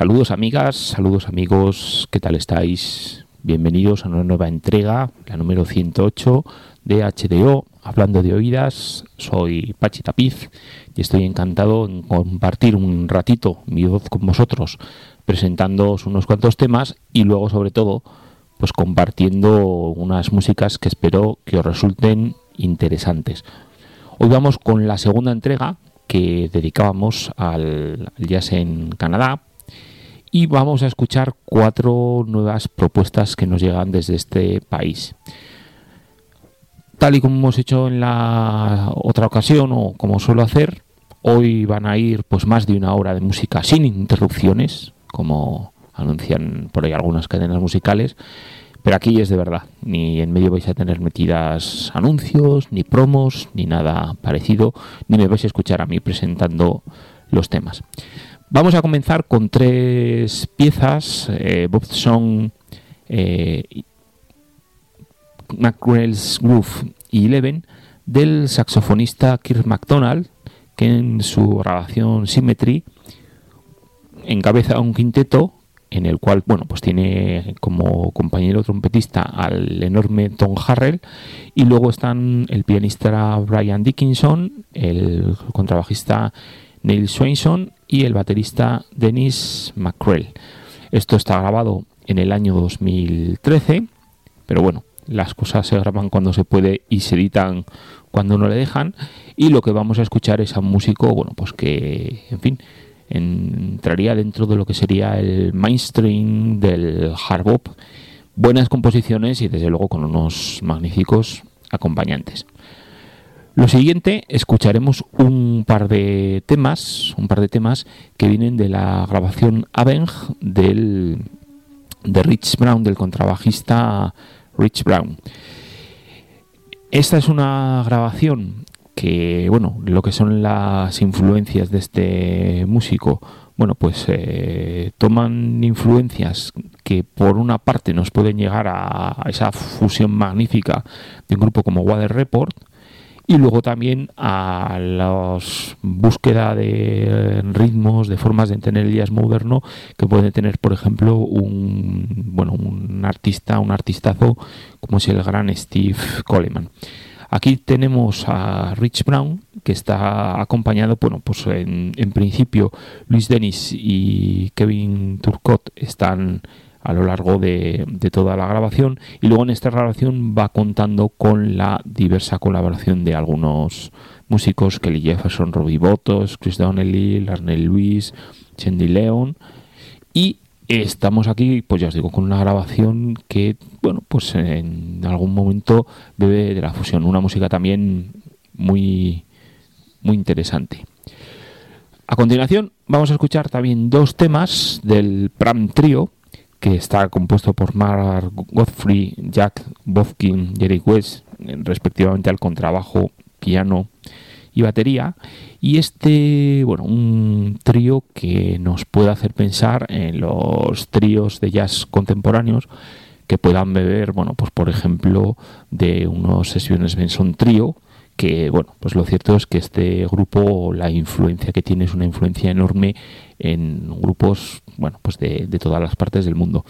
Saludos amigas, saludos amigos, ¿qué tal estáis? Bienvenidos a una nueva entrega, la número 108 de HDO, hablando de oídas. Soy Pachi Tapiz y estoy encantado en compartir un ratito mi voz con vosotros, presentándoos unos cuantos temas y luego sobre todo pues compartiendo unas músicas que espero que os resulten interesantes. Hoy vamos con la segunda entrega que dedicábamos al jazz en Canadá y vamos a escuchar cuatro nuevas propuestas que nos llegan desde este país. Tal y como hemos hecho en la otra ocasión o como suelo hacer, hoy van a ir pues más de una hora de música sin interrupciones, como anuncian por ahí algunas cadenas musicales, pero aquí es de verdad, ni en medio vais a tener metidas anuncios, ni promos, ni nada parecido, ni me vais a escuchar a mí presentando los temas. Vamos a comenzar con tres piezas, eh, Bob Song, eh, McGrail's y Eleven, del saxofonista Kirk MacDonald, que en su grabación Symmetry encabeza un quinteto en el cual bueno pues tiene como compañero trompetista al enorme Tom Harrell y luego están el pianista Brian Dickinson, el contrabajista Neil Swainson y el baterista Dennis McCrell. Esto está grabado en el año 2013, pero bueno, las cosas se graban cuando se puede y se editan cuando no le dejan. Y lo que vamos a escuchar es a un músico, bueno, pues que, en fin, entraría dentro de lo que sería el mainstream del hard bop. Buenas composiciones y desde luego con unos magníficos acompañantes. Lo siguiente, escucharemos un par de temas, un par de temas que vienen de la grabación Aveng del, de Rich Brown, del contrabajista Rich Brown. Esta es una grabación que, bueno, lo que son las influencias de este músico, bueno, pues eh, toman influencias que por una parte nos pueden llegar a, esa fusión magnífica de un grupo como Water Report, y luego también a la búsqueda de ritmos, de formas de entender el jazz moderno que puede tener, por ejemplo, un bueno, un artista, un artistazo como es el gran Steve Coleman. Aquí tenemos a Rich Brown, que está acompañado, bueno, pues en, en principio Luis Dennis y Kevin Turcot están a lo largo de, toda la grabación y luego en esta grabación va contando con la diversa colaboración de algunos músicos, Kelly Jefferson, Robbie Botos, Chris Donnelly, Larnell Lewis, Chandy Leon y estamos aquí, pues ya os digo, con una grabación que, bueno, pues en algún momento bebe de la fusión, una música también muy, muy interesante. A continuación vamos a escuchar también dos temas del Pram Trio, que está compuesto por Mark Godfrey, Jack Bofkin y Eric West, respectivamente al contrabajo, piano y batería. Y este, bueno, un trío que nos puede hacer pensar en los tríos de jazz contemporáneos que puedan beber, bueno, pues por ejemplo, de unos sesiones Benson Trío, que bueno, pues lo cierto es que este grupo, la influencia que tiene es una influencia enorme en grupos, bueno, pues de, todas las partes del mundo.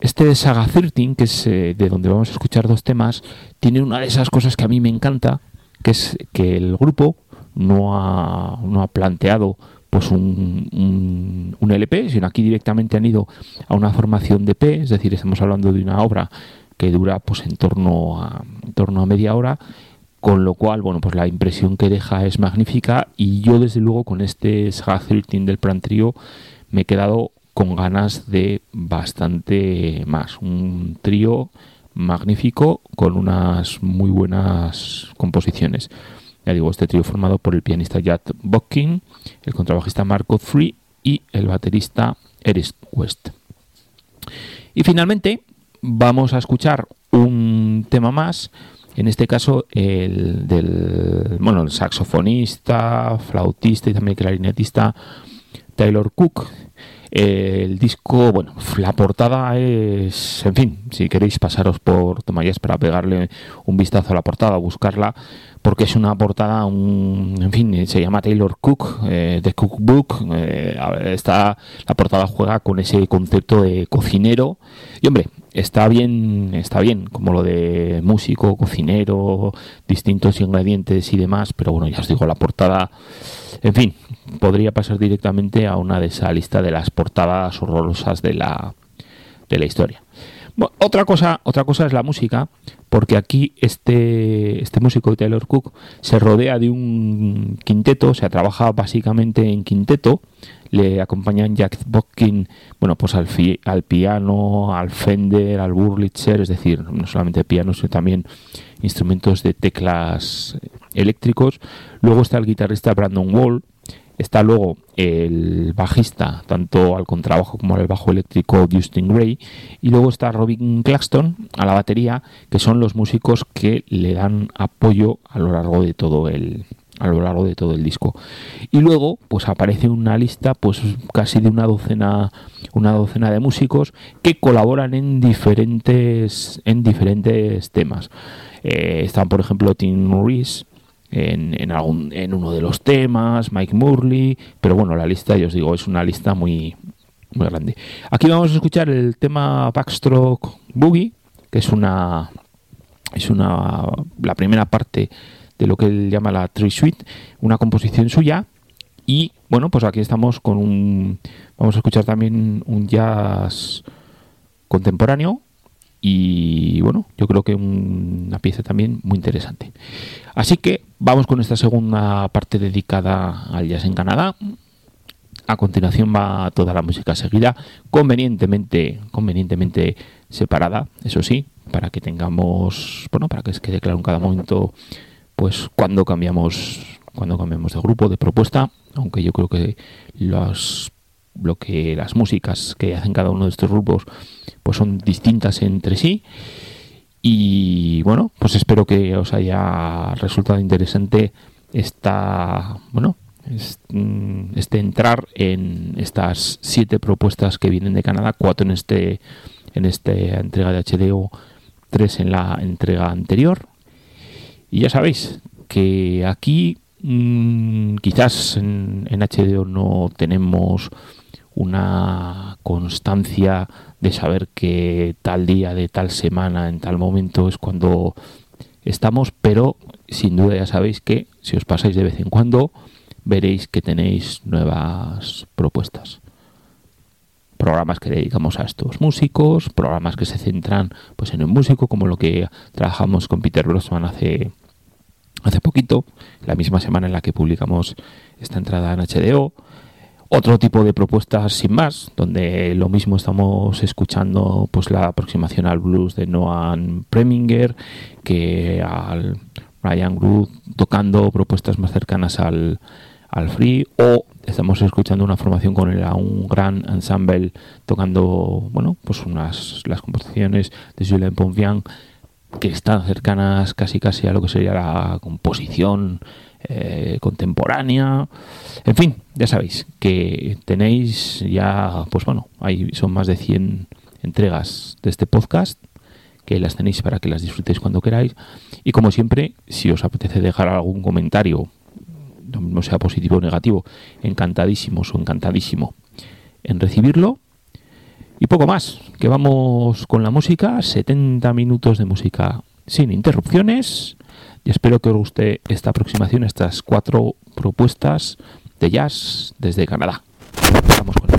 Este Saga 13, que es eh, de donde vamos a escuchar dos temas, tiene una de esas cosas que a mí me encanta, que es que el grupo no ha, no ha planteado pues un, un, LP, sino aquí directamente han ido a una formación de P, es decir, estamos hablando de una obra que dura pues en torno a, en torno a media hora con lo cual, bueno, pues la impresión que deja es magnífica y yo desde luego con este Saga 13 del Plan Trio me he quedado con ganas de bastante más. Un trío magnífico con unas muy buenas composiciones. Ya digo, este trío formado por el pianista Jack Bocking, el contrabajista Marco Free y el baterista Eric West. Y finalmente vamos a escuchar un tema más en este caso, el del bueno, el saxofonista, flautista y también clarinetista Taylor Cook. el disco, bueno, la portada es, en fin, si queréis pasaros por Tomayas para pegarle un vistazo a la portada, buscarla, porque es una portada, un, en fin, se llama Taylor Cook, eh, The Cookbook, eh, está, la portada juega con ese concepto de cocinero, y hombre, está bien, está bien, como lo de músico, cocinero, distintos ingredientes y demás, pero bueno, ya os digo, la portada, en fin, podría pasar directamente a una de esa lista de las portadas horrorosas de la, de la historia. Otra cosa, otra cosa es la música, porque aquí este, este músico Taylor Cook se rodea de un quinteto, o sea, trabaja básicamente en quinteto, le acompañan Jack Botkin, bueno, pues al, piano, al Fender, al Wurlitzer, es decir, no solamente piano, sino también instrumentos de teclas eléctricos. Luego está el guitarrista Brandon Wall, Está luego el bajista, tanto al contrabajo como al bajo eléctrico Justin Gray. Y luego está Robin Claxton a la batería, que son los músicos que le dan apoyo a lo largo de todo el, a lo largo de todo el disco. Y luego, pues aparece una lista, pues casi de una docena, una docena de músicos que colaboran en diferentes, en diferentes temas. Eh, están, por ejemplo, Tim Reese, en, en, algún, en uno de los temas, Mike Murley, pero bueno, la lista, yo os digo, es una lista muy, muy grande. Aquí vamos a escuchar el tema Backstroke Boogie, que es una es una la primera parte de lo que él llama la Tree Suite, una composición suya y bueno, pues aquí estamos con un vamos a escuchar también un jazz contemporáneo y bueno, yo creo que una pieza también muy interesante. Así que vamos con esta segunda parte dedicada al jazz en Canadá. A continuación va toda la música seguida, convenientemente, convenientemente separada, eso sí, para que tengamos, bueno, para que quede claro en cada momento, pues cuando cambiamos, cuando cambiamos de grupo, de propuesta, aunque yo creo que los lo que las músicas que hacen cada uno de estos grupos pues son distintas entre sí. Y bueno pues espero que os haya resultado interesante esta bueno mm, este entrar en estas siete propuestas que vienen de Canadá cuatro en este en esta entrega de HDO tres en la entrega anterior y ya sabéis que aquí mmm, quizás en, en HDO no tenemos una constancia de saber que tal día, de tal semana, en tal momento es cuando estamos, pero sin duda ya sabéis que si os pasáis de vez en cuando veréis que tenéis nuevas propuestas. Programas que dedicamos a estos músicos, programas que se centran pues en un músico, como lo que trabajamos con Peter Grossman hace, hace poquito, la misma semana en la que publicamos esta entrada en HDO otro tipo de propuestas sin más, donde lo mismo estamos escuchando pues la aproximación al blues de Noam Preminger que al Brian Groove tocando propuestas más cercanas al, al free o estamos escuchando una formación con el, un gran ensemble tocando bueno pues unas las composiciones de Julien Ponvian que están cercanas casi casi a lo que sería la composición eh, contemporánea. En fin, ya sabéis que tenéis ya, pues bueno, hay, son más de 100 entregas de este podcast que las tenéis para que las disfrutéis cuando queráis. Y como siempre, si os apetece dejar algún comentario, no sea positivo o negativo, encantadísimos o encantadísimo en recibirlo. Y poco más, que vamos con la música, 70 minutos de música sin interrupciones y espero que os guste esta aproximación, estas cuatro propuestas de jazz desde Canadá. Vamos con